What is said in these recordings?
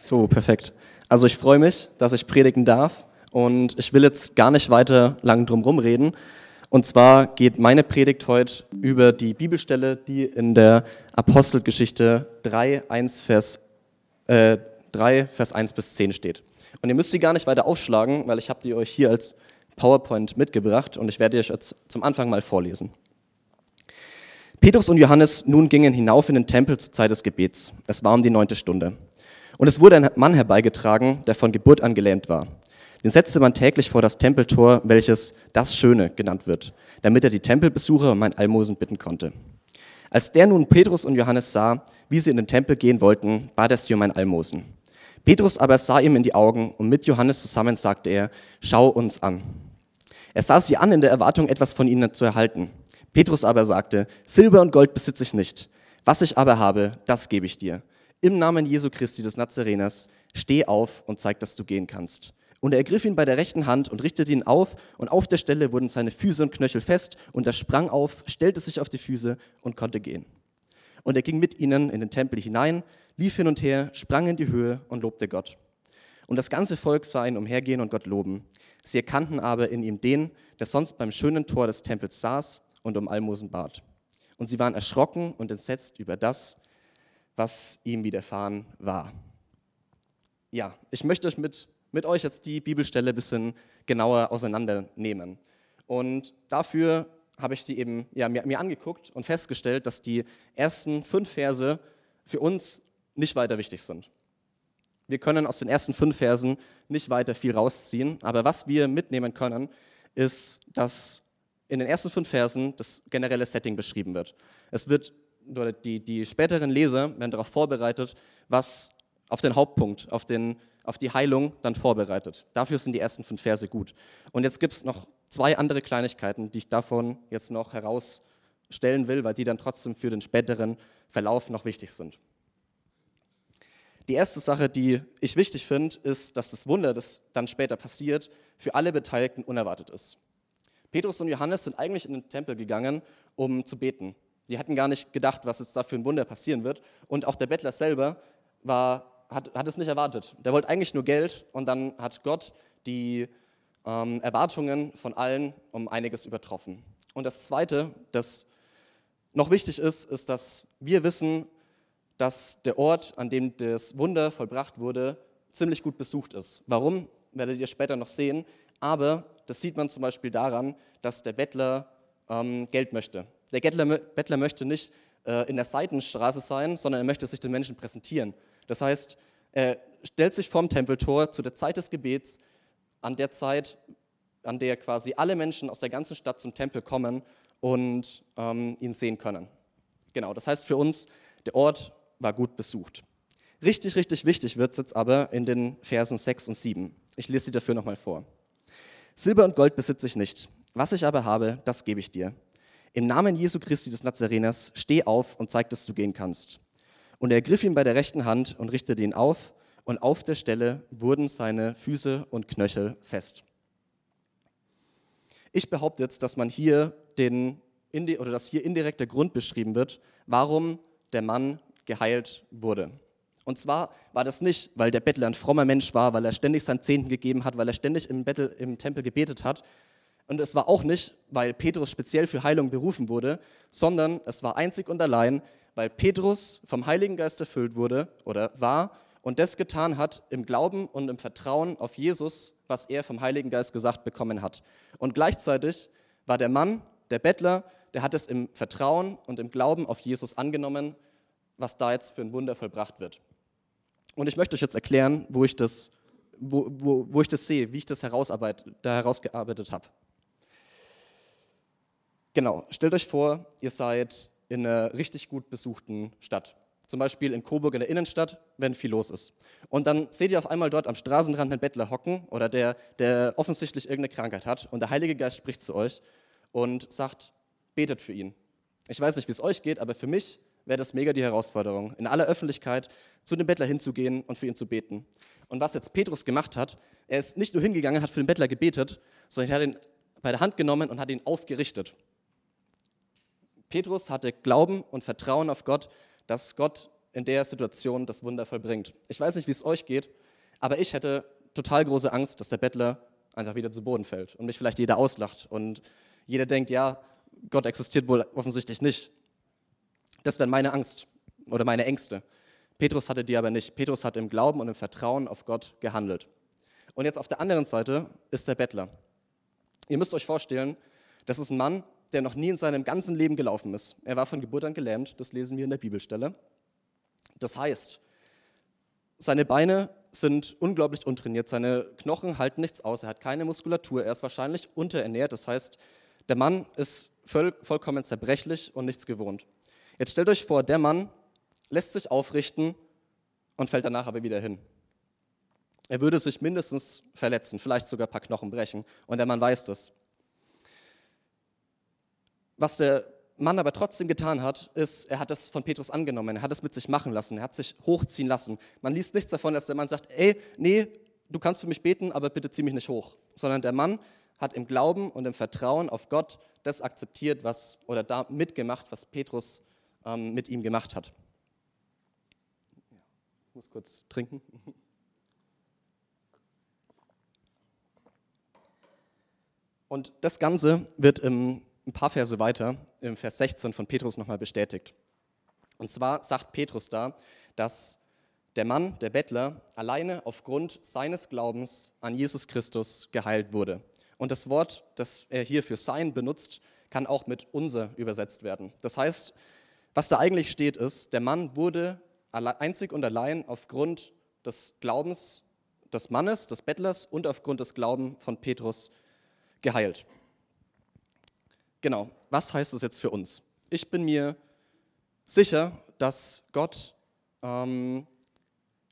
So, perfekt. Also ich freue mich, dass ich predigen darf und ich will jetzt gar nicht weiter lang drum reden. Und zwar geht meine Predigt heute über die Bibelstelle, die in der Apostelgeschichte 3, 1, Vers, äh, 3, Vers 1 bis 10 steht. Und ihr müsst sie gar nicht weiter aufschlagen, weil ich habe die euch hier als PowerPoint mitgebracht und ich werde euch jetzt zum Anfang mal vorlesen. Petrus und Johannes nun gingen hinauf in den Tempel zur Zeit des Gebets. Es war um die neunte Stunde. Und es wurde ein Mann herbeigetragen, der von Geburt an gelähmt war. Den setzte man täglich vor das Tempeltor, welches das Schöne genannt wird, damit er die Tempelbesucher um ein Almosen bitten konnte. Als der nun Petrus und Johannes sah, wie sie in den Tempel gehen wollten, bat er sie um ein Almosen. Petrus aber sah ihm in die Augen und mit Johannes zusammen sagte er, schau uns an. Er sah sie an in der Erwartung, etwas von ihnen zu erhalten. Petrus aber sagte, Silber und Gold besitze ich nicht. Was ich aber habe, das gebe ich dir. Im Namen Jesu Christi des Nazareners, steh auf und zeig, dass du gehen kannst. Und er ergriff ihn bei der rechten Hand und richtete ihn auf, und auf der Stelle wurden seine Füße und Knöchel fest, und er sprang auf, stellte sich auf die Füße und konnte gehen. Und er ging mit ihnen in den Tempel hinein, lief hin und her, sprang in die Höhe und lobte Gott. Und das ganze Volk sah ihn umhergehen und Gott loben. Sie erkannten aber in ihm den, der sonst beim schönen Tor des Tempels saß und um Almosen bat. Und sie waren erschrocken und entsetzt über das, was ihm widerfahren war. Ja, ich möchte euch mit, mit euch jetzt die Bibelstelle ein bisschen genauer auseinandernehmen. Und dafür habe ich die eben ja, mir, mir angeguckt und festgestellt, dass die ersten fünf Verse für uns nicht weiter wichtig sind. Wir können aus den ersten fünf Versen nicht weiter viel rausziehen, aber was wir mitnehmen können, ist, dass in den ersten fünf Versen das generelle Setting beschrieben wird. Es wird oder die, die späteren Leser werden darauf vorbereitet, was auf den Hauptpunkt, auf, den, auf die Heilung dann vorbereitet. Dafür sind die ersten fünf Verse gut. Und jetzt gibt es noch zwei andere Kleinigkeiten, die ich davon jetzt noch herausstellen will, weil die dann trotzdem für den späteren Verlauf noch wichtig sind. Die erste Sache, die ich wichtig finde, ist, dass das Wunder, das dann später passiert, für alle Beteiligten unerwartet ist. Petrus und Johannes sind eigentlich in den Tempel gegangen, um zu beten. Die hatten gar nicht gedacht, was jetzt da für ein Wunder passieren wird. Und auch der Bettler selber war, hat, hat es nicht erwartet. Der wollte eigentlich nur Geld und dann hat Gott die ähm, Erwartungen von allen um einiges übertroffen. Und das Zweite, das noch wichtig ist, ist, dass wir wissen, dass der Ort, an dem das Wunder vollbracht wurde, ziemlich gut besucht ist. Warum, werdet ihr später noch sehen. Aber das sieht man zum Beispiel daran, dass der Bettler ähm, Geld möchte. Der Bettler möchte nicht äh, in der Seitenstraße sein, sondern er möchte sich den Menschen präsentieren. Das heißt, er stellt sich vorm Tempeltor zu der Zeit des Gebets, an der Zeit, an der quasi alle Menschen aus der ganzen Stadt zum Tempel kommen und ähm, ihn sehen können. Genau, das heißt für uns, der Ort war gut besucht. Richtig, richtig wichtig wird es jetzt aber in den Versen 6 und 7. Ich lese sie dafür nochmal vor. Silber und Gold besitze ich nicht. Was ich aber habe, das gebe ich dir. Im Namen Jesu Christi des Nazareners, steh auf und zeig, dass du gehen kannst. Und er ergriff ihn bei der rechten Hand und richtete ihn auf, und auf der Stelle wurden seine Füße und Knöchel fest. Ich behaupte jetzt, dass man hier den, oder dass hier indirekt der Grund beschrieben wird, warum der Mann geheilt wurde. Und zwar war das nicht, weil der Bettler ein frommer Mensch war, weil er ständig seinen Zehnten gegeben hat, weil er ständig im, Bettel, im Tempel gebetet hat. Und es war auch nicht, weil Petrus speziell für Heilung berufen wurde, sondern es war einzig und allein, weil Petrus vom Heiligen Geist erfüllt wurde oder war und das getan hat im Glauben und im Vertrauen auf Jesus, was er vom Heiligen Geist gesagt bekommen hat. Und gleichzeitig war der Mann, der Bettler, der hat es im Vertrauen und im Glauben auf Jesus angenommen, was da jetzt für ein Wunder vollbracht wird. Und ich möchte euch jetzt erklären, wo ich das, wo, wo, wo ich das sehe, wie ich das herausarbeit, da herausgearbeitet habe. Genau, stellt euch vor, ihr seid in einer richtig gut besuchten Stadt. Zum Beispiel in Coburg in der Innenstadt, wenn viel los ist. Und dann seht ihr auf einmal dort am Straßenrand einen Bettler hocken oder der, der offensichtlich irgendeine Krankheit hat. Und der Heilige Geist spricht zu euch und sagt, betet für ihn. Ich weiß nicht, wie es euch geht, aber für mich wäre das mega die Herausforderung, in aller Öffentlichkeit zu dem Bettler hinzugehen und für ihn zu beten. Und was jetzt Petrus gemacht hat, er ist nicht nur hingegangen, hat für den Bettler gebetet, sondern er hat ihn bei der Hand genommen und hat ihn aufgerichtet. Petrus hatte Glauben und Vertrauen auf Gott, dass Gott in der Situation das Wunder vollbringt. Ich weiß nicht, wie es euch geht, aber ich hätte total große Angst, dass der Bettler einfach wieder zu Boden fällt und mich vielleicht jeder auslacht und jeder denkt, ja, Gott existiert wohl offensichtlich nicht. Das wäre meine Angst oder meine Ängste. Petrus hatte die aber nicht. Petrus hat im Glauben und im Vertrauen auf Gott gehandelt. Und jetzt auf der anderen Seite ist der Bettler. Ihr müsst euch vorstellen, das ist ein Mann, der noch nie in seinem ganzen Leben gelaufen ist. Er war von Geburt an gelähmt, das lesen wir in der Bibelstelle. Das heißt, seine Beine sind unglaublich untrainiert, seine Knochen halten nichts aus, er hat keine Muskulatur, er ist wahrscheinlich unterernährt, das heißt, der Mann ist voll, vollkommen zerbrechlich und nichts gewohnt. Jetzt stellt euch vor, der Mann lässt sich aufrichten und fällt danach aber wieder hin. Er würde sich mindestens verletzen, vielleicht sogar ein paar Knochen brechen und der Mann weiß das. Was der Mann aber trotzdem getan hat, ist, er hat es von Petrus angenommen, er hat es mit sich machen lassen, er hat sich hochziehen lassen. Man liest nichts davon, dass der Mann sagt, ey, nee, du kannst für mich beten, aber bitte zieh mich nicht hoch. Sondern der Mann hat im Glauben und im Vertrauen auf Gott das akzeptiert, was oder da mitgemacht, was Petrus ähm, mit ihm gemacht hat. Ich muss kurz trinken. Und das Ganze wird im ein paar Verse weiter, im Vers 16 von Petrus nochmal bestätigt. Und zwar sagt Petrus da, dass der Mann, der Bettler, alleine aufgrund seines Glaubens an Jesus Christus geheilt wurde. Und das Wort, das er hier für sein benutzt, kann auch mit unser übersetzt werden. Das heißt, was da eigentlich steht, ist, der Mann wurde einzig und allein aufgrund des Glaubens des Mannes, des Bettlers und aufgrund des Glaubens von Petrus geheilt. Genau, was heißt das jetzt für uns? Ich bin mir sicher, dass Gott ähm,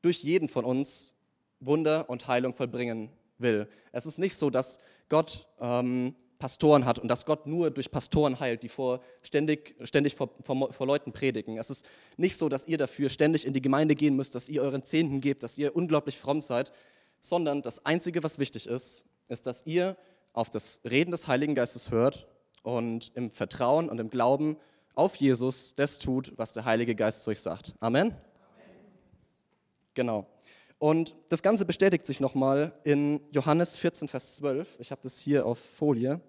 durch jeden von uns Wunder und Heilung vollbringen will. Es ist nicht so, dass Gott ähm, Pastoren hat und dass Gott nur durch Pastoren heilt, die vor, ständig, ständig vor, vor, vor, Leuten predigen. Es ist nicht so, dass ihr dafür ständig in die Gemeinde gehen müsst, dass ihr euren Zehnten gebt, dass ihr unglaublich fromm seid, sondern das Einzige, was wichtig ist, ist, dass ihr auf das Reden des Heiligen Geistes hört und im Vertrauen und im Glauben auf Jesus das tut, was der Heilige Geist zu euch sagt. Amen? Genau. Und das Ganze bestätigt sich nochmal in Johannes 14, Vers 12. Ich habe das hier auf Folie.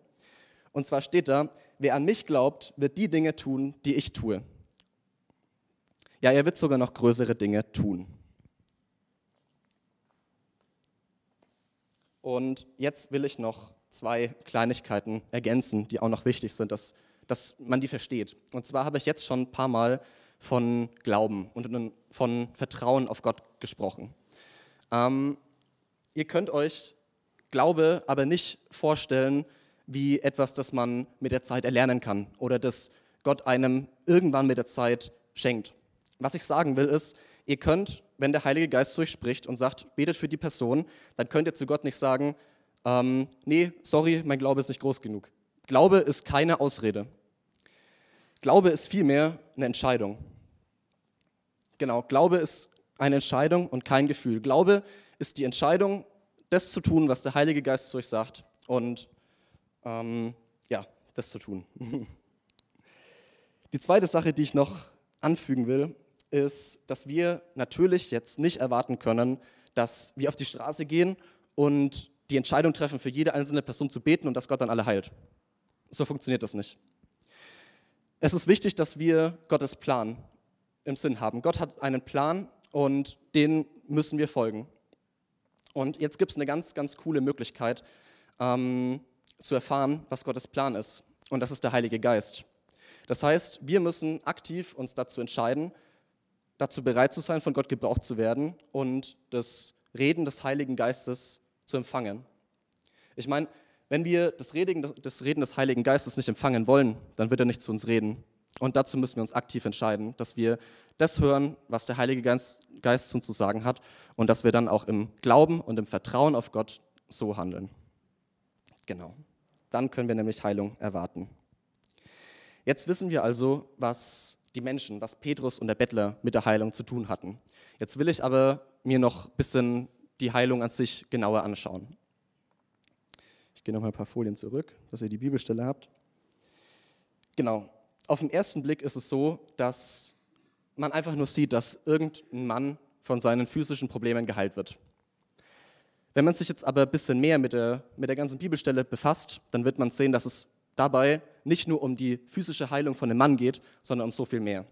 Und zwar steht da, wer an mich glaubt, wird die Dinge tun, die ich tue. Ja, er wird sogar noch größere Dinge tun. Und jetzt will ich noch zwei Kleinigkeiten ergänzen, die auch noch wichtig sind, dass, dass man die versteht. Und zwar habe ich jetzt schon ein paar Mal von Glauben und von Vertrauen auf Gott gesprochen. Ähm, ihr könnt euch Glaube aber nicht vorstellen wie etwas, das man mit der Zeit erlernen kann oder das Gott einem irgendwann mit der Zeit schenkt. Was ich sagen will ist, ihr könnt, wenn der Heilige Geist zu euch spricht und sagt, betet für die Person, dann könnt ihr zu Gott nicht sagen, ähm, nee, sorry, mein Glaube ist nicht groß genug. Glaube ist keine Ausrede. Glaube ist vielmehr eine Entscheidung. Genau, Glaube ist eine Entscheidung und kein Gefühl. Glaube ist die Entscheidung, das zu tun, was der Heilige Geist zu euch sagt und ähm, ja, das zu tun. Die zweite Sache, die ich noch anfügen will, ist, dass wir natürlich jetzt nicht erwarten können, dass wir auf die Straße gehen und die Entscheidung treffen, für jede einzelne Person zu beten und dass Gott dann alle heilt. So funktioniert das nicht. Es ist wichtig, dass wir Gottes Plan im Sinn haben. Gott hat einen Plan und den müssen wir folgen. Und jetzt gibt es eine ganz, ganz coole Möglichkeit ähm, zu erfahren, was Gottes Plan ist. Und das ist der Heilige Geist. Das heißt, wir müssen aktiv uns dazu entscheiden, dazu bereit zu sein, von Gott gebraucht zu werden und das Reden des Heiligen Geistes zu empfangen. Ich meine, wenn wir das Reden, das Reden des Heiligen Geistes nicht empfangen wollen, dann wird er nicht zu uns reden. Und dazu müssen wir uns aktiv entscheiden, dass wir das hören, was der Heilige Geist, Geist zu uns zu sagen hat und dass wir dann auch im Glauben und im Vertrauen auf Gott so handeln. Genau. Dann können wir nämlich Heilung erwarten. Jetzt wissen wir also, was die Menschen, was Petrus und der Bettler mit der Heilung zu tun hatten. Jetzt will ich aber mir noch ein bisschen die Heilung an sich genauer anschauen. Ich gehe noch mal ein paar Folien zurück, dass ihr die Bibelstelle habt. Genau. Auf den ersten Blick ist es so, dass man einfach nur sieht, dass irgendein Mann von seinen physischen Problemen geheilt wird. Wenn man sich jetzt aber ein bisschen mehr mit der, mit der ganzen Bibelstelle befasst, dann wird man sehen, dass es dabei nicht nur um die physische Heilung von einem Mann geht, sondern um so viel mehr.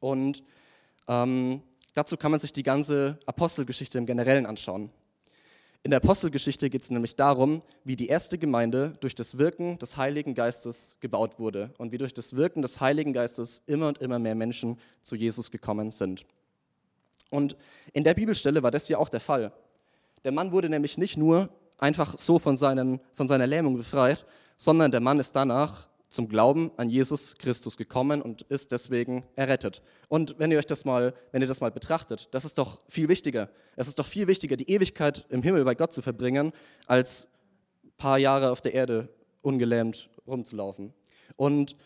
Und ähm, dazu kann man sich die ganze Apostelgeschichte im Generellen anschauen. In der Apostelgeschichte geht es nämlich darum, wie die erste Gemeinde durch das Wirken des Heiligen Geistes gebaut wurde und wie durch das Wirken des Heiligen Geistes immer und immer mehr Menschen zu Jesus gekommen sind. Und in der Bibelstelle war das ja auch der Fall. Der Mann wurde nämlich nicht nur einfach so von, seinen, von seiner Lähmung befreit, sondern der Mann ist danach zum Glauben an Jesus Christus gekommen und ist deswegen errettet. Und wenn ihr euch das mal, wenn ihr das mal betrachtet, das ist doch viel wichtiger. Es ist doch viel wichtiger, die Ewigkeit im Himmel bei Gott zu verbringen, als ein paar Jahre auf der Erde ungelähmt rumzulaufen. Und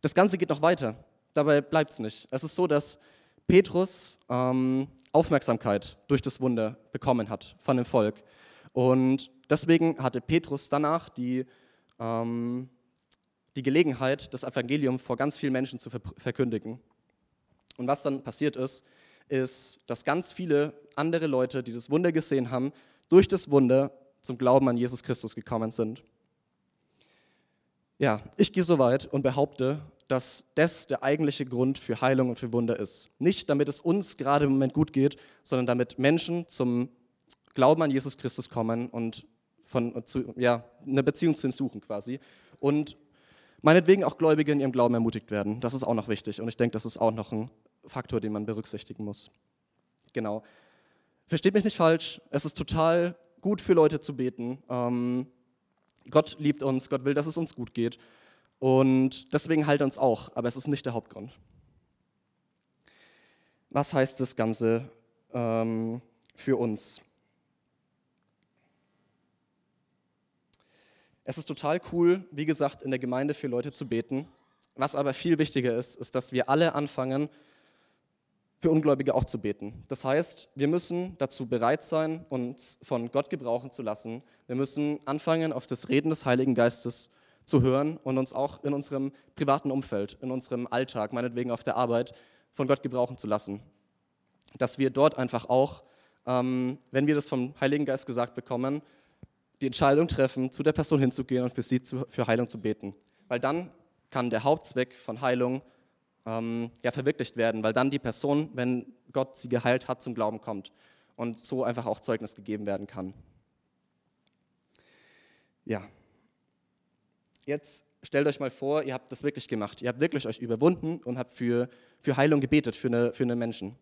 das Ganze geht noch weiter. Dabei bleibt es nicht. Es ist so, dass Petrus ähm, Aufmerksamkeit durch das Wunder bekommen hat von dem Volk. Und deswegen hatte Petrus danach die ähm, die Gelegenheit, das Evangelium vor ganz vielen Menschen zu verkündigen. Und was dann passiert ist, ist, dass ganz viele andere Leute, die das Wunder gesehen haben, durch das Wunder zum Glauben an Jesus Christus gekommen sind. Ja, ich gehe so weit und behaupte, dass das der eigentliche Grund für Heilung und für Wunder ist. Nicht damit es uns gerade im Moment gut geht, sondern damit Menschen zum Glauben an Jesus Christus kommen und von, zu, ja, eine Beziehung zu ihm suchen quasi. Und meinetwegen auch Gläubige in ihrem Glauben ermutigt werden. Das ist auch noch wichtig und ich denke, das ist auch noch ein Faktor, den man berücksichtigen muss. Genau. Versteht mich nicht falsch, es ist total gut für Leute zu beten. Ähm, Gott liebt uns, Gott will, dass es uns gut geht und deswegen er uns auch, aber es ist nicht der Hauptgrund. Was heißt das Ganze ähm, für uns? Es ist total cool, wie gesagt, in der Gemeinde für Leute zu beten. Was aber viel wichtiger ist, ist, dass wir alle anfangen, für Ungläubige auch zu beten. Das heißt, wir müssen dazu bereit sein, uns von Gott gebrauchen zu lassen. Wir müssen anfangen, auf das Reden des Heiligen Geistes zu hören und uns auch in unserem privaten Umfeld, in unserem Alltag, meinetwegen auf der Arbeit, von Gott gebrauchen zu lassen. Dass wir dort einfach auch, ähm, wenn wir das vom Heiligen Geist gesagt bekommen, die Entscheidung treffen, zu der Person hinzugehen und für sie zu, für Heilung zu beten. Weil dann kann der Hauptzweck von Heilung ähm, ja, verwirklicht werden, weil dann die Person, wenn Gott sie geheilt hat, zum Glauben kommt und so einfach auch Zeugnis gegeben werden kann. Ja. Jetzt stellt euch mal vor, ihr habt das wirklich gemacht. Ihr habt wirklich euch überwunden und habt für, für Heilung gebetet, für eine, für eine Menschen.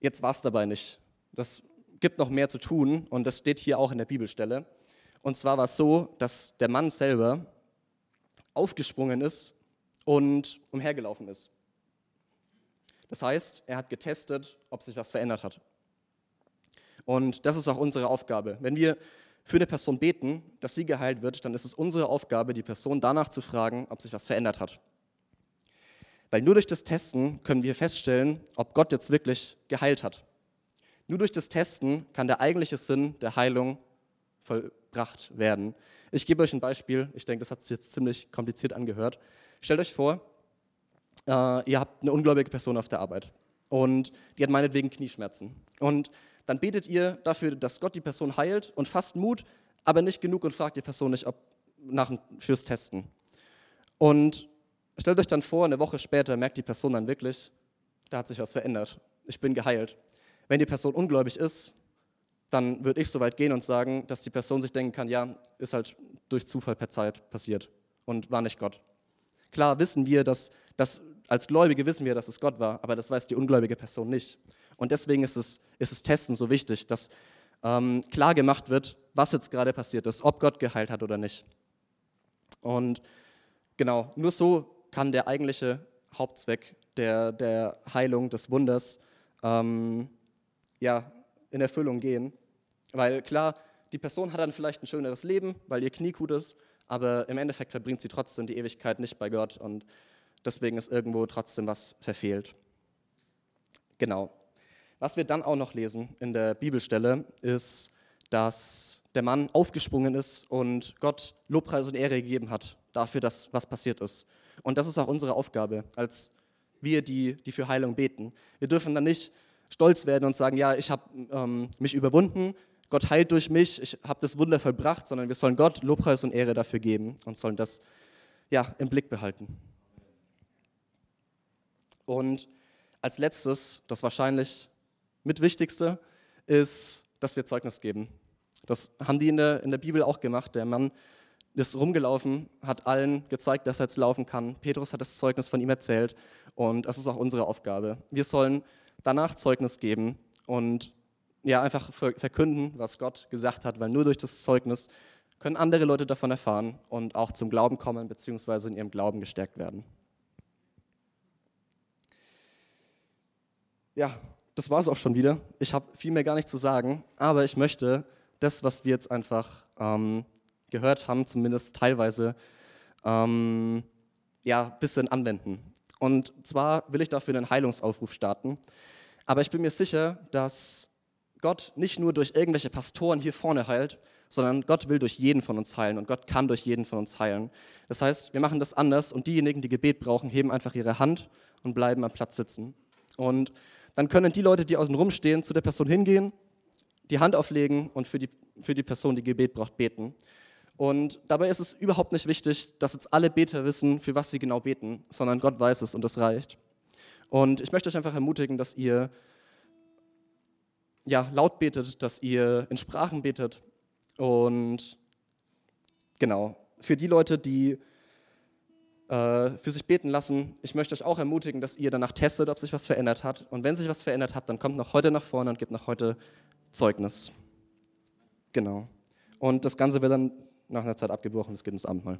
Jetzt war es dabei nicht. Das gibt noch mehr zu tun und das steht hier auch in der Bibelstelle. Und zwar war es so, dass der Mann selber aufgesprungen ist und umhergelaufen ist. Das heißt, er hat getestet, ob sich was verändert hat. Und das ist auch unsere Aufgabe. Wenn wir für eine Person beten, dass sie geheilt wird, dann ist es unsere Aufgabe, die Person danach zu fragen, ob sich was verändert hat. Weil nur durch das Testen können wir feststellen, ob Gott jetzt wirklich geheilt hat. Nur durch das Testen kann der eigentliche Sinn der Heilung vollbracht werden. Ich gebe euch ein Beispiel. Ich denke, das hat sich jetzt ziemlich kompliziert angehört. Stellt euch vor, äh, ihr habt eine ungläubige Person auf der Arbeit und die hat meinetwegen Knieschmerzen. Und dann betet ihr dafür, dass Gott die Person heilt und fasst Mut, aber nicht genug und fragt die Person nicht ob, nach, fürs Testen. Und stellt euch dann vor, eine Woche später merkt die Person dann wirklich, da hat sich was verändert. Ich bin geheilt. Wenn die Person ungläubig ist, dann würde ich so weit gehen und sagen, dass die Person sich denken kann, ja, ist halt durch Zufall per Zeit passiert und war nicht Gott. Klar wissen wir, dass, dass als Gläubige wissen wir, dass es Gott war, aber das weiß die ungläubige Person nicht. Und deswegen ist es, ist es Testen so wichtig, dass ähm, klar gemacht wird, was jetzt gerade passiert ist, ob Gott geheilt hat oder nicht. Und genau, nur so kann der eigentliche Hauptzweck der, der Heilung, des Wunders, ähm, ja, in Erfüllung gehen. Weil klar, die Person hat dann vielleicht ein schöneres Leben, weil ihr Knie gut ist, aber im Endeffekt verbringt sie trotzdem die Ewigkeit nicht bei Gott und deswegen ist irgendwo trotzdem was verfehlt. Genau. Was wir dann auch noch lesen in der Bibelstelle ist, dass der Mann aufgesprungen ist und Gott Lobpreis und Ehre gegeben hat dafür, dass was passiert ist. Und das ist auch unsere Aufgabe als wir, die, die für Heilung beten. Wir dürfen dann nicht stolz werden und sagen, ja, ich habe ähm, mich überwunden, Gott heilt durch mich, ich habe das Wunder vollbracht, sondern wir sollen Gott Lobpreis und Ehre dafür geben und sollen das ja, im Blick behalten. Und als letztes, das wahrscheinlich mit wichtigste, ist, dass wir Zeugnis geben. Das haben die in der, in der Bibel auch gemacht. Der Mann ist rumgelaufen, hat allen gezeigt, dass er jetzt laufen kann. Petrus hat das Zeugnis von ihm erzählt und das ist auch unsere Aufgabe. Wir sollen danach Zeugnis geben und ja, einfach verkünden, was Gott gesagt hat, weil nur durch das Zeugnis können andere Leute davon erfahren und auch zum Glauben kommen, beziehungsweise in ihrem Glauben gestärkt werden. Ja, das war es auch schon wieder. Ich habe viel mehr gar nicht zu sagen, aber ich möchte das, was wir jetzt einfach ähm, gehört haben, zumindest teilweise, ähm, ja, ein bisschen anwenden. Und zwar will ich dafür einen Heilungsaufruf starten. Aber ich bin mir sicher, dass Gott nicht nur durch irgendwelche Pastoren hier vorne heilt, sondern Gott will durch jeden von uns heilen und Gott kann durch jeden von uns heilen. Das heißt, wir machen das anders und diejenigen, die Gebet brauchen, heben einfach ihre Hand und bleiben am Platz sitzen. Und dann können die Leute, die außen rumstehen, zu der Person hingehen, die Hand auflegen und für die, für die Person, die Gebet braucht, beten. Und dabei ist es überhaupt nicht wichtig, dass jetzt alle Beter wissen, für was sie genau beten, sondern Gott weiß es und das reicht. Und ich möchte euch einfach ermutigen, dass ihr ja, laut betet, dass ihr in Sprachen betet. Und genau, für die Leute, die äh, für sich beten lassen, ich möchte euch auch ermutigen, dass ihr danach testet, ob sich was verändert hat. Und wenn sich was verändert hat, dann kommt noch heute nach vorne und gebt noch heute Zeugnis. Genau. Und das Ganze wird dann nach einer Zeit abgebrochen, es geht ins Abendmahl.